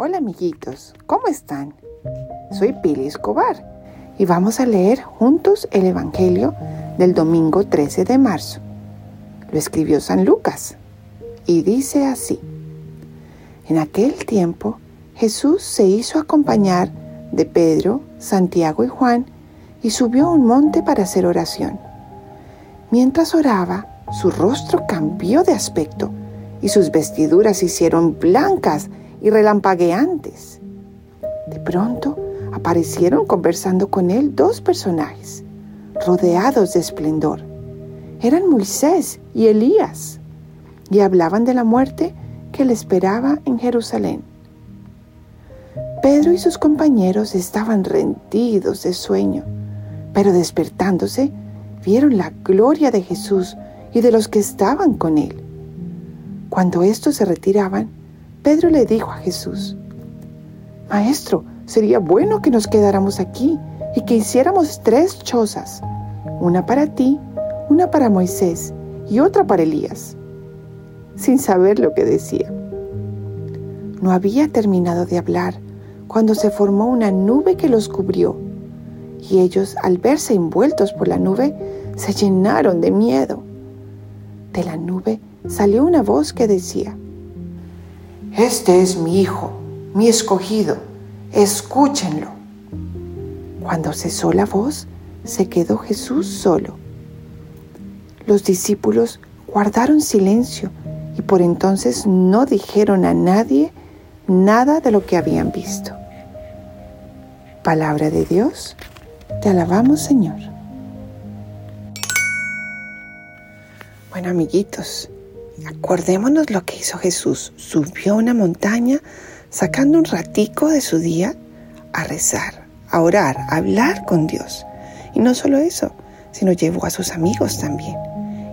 Hola amiguitos, ¿cómo están? Soy Pili Escobar y vamos a leer juntos el Evangelio del domingo 13 de marzo. Lo escribió San Lucas y dice así. En aquel tiempo Jesús se hizo acompañar de Pedro, Santiago y Juan y subió a un monte para hacer oración. Mientras oraba, su rostro cambió de aspecto y sus vestiduras se hicieron blancas y relampagueantes. De pronto aparecieron conversando con él dos personajes, rodeados de esplendor. Eran Moisés y Elías, y hablaban de la muerte que le esperaba en Jerusalén. Pedro y sus compañeros estaban rendidos de sueño, pero despertándose, vieron la gloria de Jesús y de los que estaban con él. Cuando estos se retiraban, Pedro le dijo a Jesús, Maestro, sería bueno que nos quedáramos aquí y que hiciéramos tres chozas, una para ti, una para Moisés y otra para Elías, sin saber lo que decía. No había terminado de hablar cuando se formó una nube que los cubrió, y ellos, al verse envueltos por la nube, se llenaron de miedo. De la nube salió una voz que decía, este es mi Hijo, mi escogido, escúchenlo. Cuando cesó la voz, se quedó Jesús solo. Los discípulos guardaron silencio y por entonces no dijeron a nadie nada de lo que habían visto. Palabra de Dios, te alabamos Señor. Bueno amiguitos, Acordémonos lo que hizo Jesús. Subió a una montaña sacando un ratico de su día a rezar, a orar, a hablar con Dios. Y no solo eso, sino llevó a sus amigos también.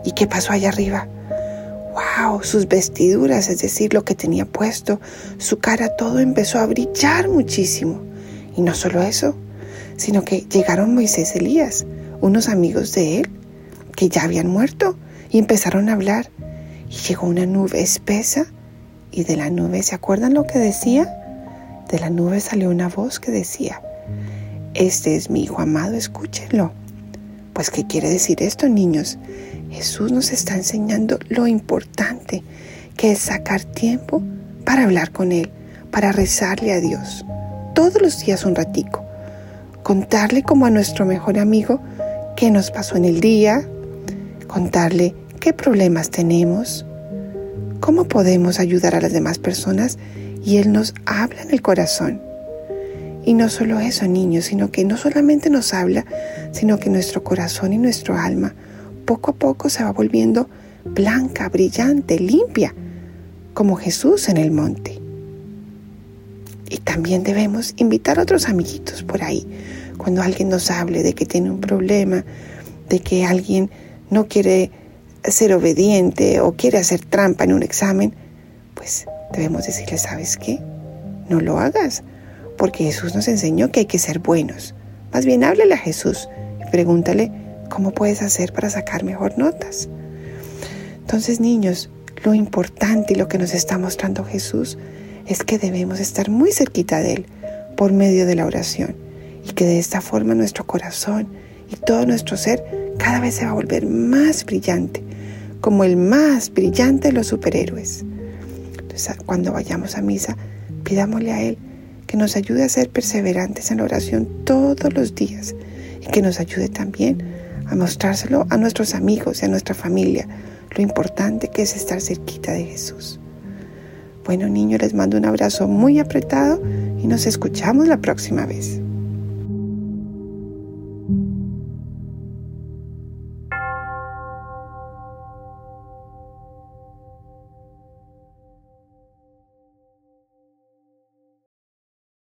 ¿Y qué pasó allá arriba? ¡Wow! Sus vestiduras, es decir, lo que tenía puesto, su cara, todo empezó a brillar muchísimo. Y no solo eso, sino que llegaron Moisés y Elías, unos amigos de él, que ya habían muerto, y empezaron a hablar y llegó una nube espesa y de la nube, ¿se acuerdan lo que decía? De la nube salió una voz que decía, este es mi Hijo amado, escúchenlo. Pues, ¿qué quiere decir esto, niños? Jesús nos está enseñando lo importante que es sacar tiempo para hablar con Él, para rezarle a Dios. Todos los días un ratico. Contarle como a nuestro mejor amigo qué nos pasó en el día, contarle qué problemas tenemos, cómo podemos ayudar a las demás personas y Él nos habla en el corazón. Y no solo eso, niños, sino que no solamente nos habla, sino que nuestro corazón y nuestro alma poco a poco se va volviendo blanca, brillante, limpia, como Jesús en el monte. Y también debemos invitar a otros amiguitos por ahí, cuando alguien nos hable de que tiene un problema, de que alguien no quiere ser obediente o quiere hacer trampa en un examen, pues debemos decirle, ¿sabes qué? No lo hagas, porque Jesús nos enseñó que hay que ser buenos. Más bien háblele a Jesús y pregúntale cómo puedes hacer para sacar mejor notas. Entonces, niños, lo importante y lo que nos está mostrando Jesús es que debemos estar muy cerquita de Él por medio de la oración y que de esta forma nuestro corazón y todo nuestro ser cada vez se va a volver más brillante como el más brillante de los superhéroes. Entonces, cuando vayamos a misa, pidámosle a Él que nos ayude a ser perseverantes en la oración todos los días y que nos ayude también a mostrárselo a nuestros amigos y a nuestra familia, lo importante que es estar cerquita de Jesús. Bueno, niños, les mando un abrazo muy apretado y nos escuchamos la próxima vez.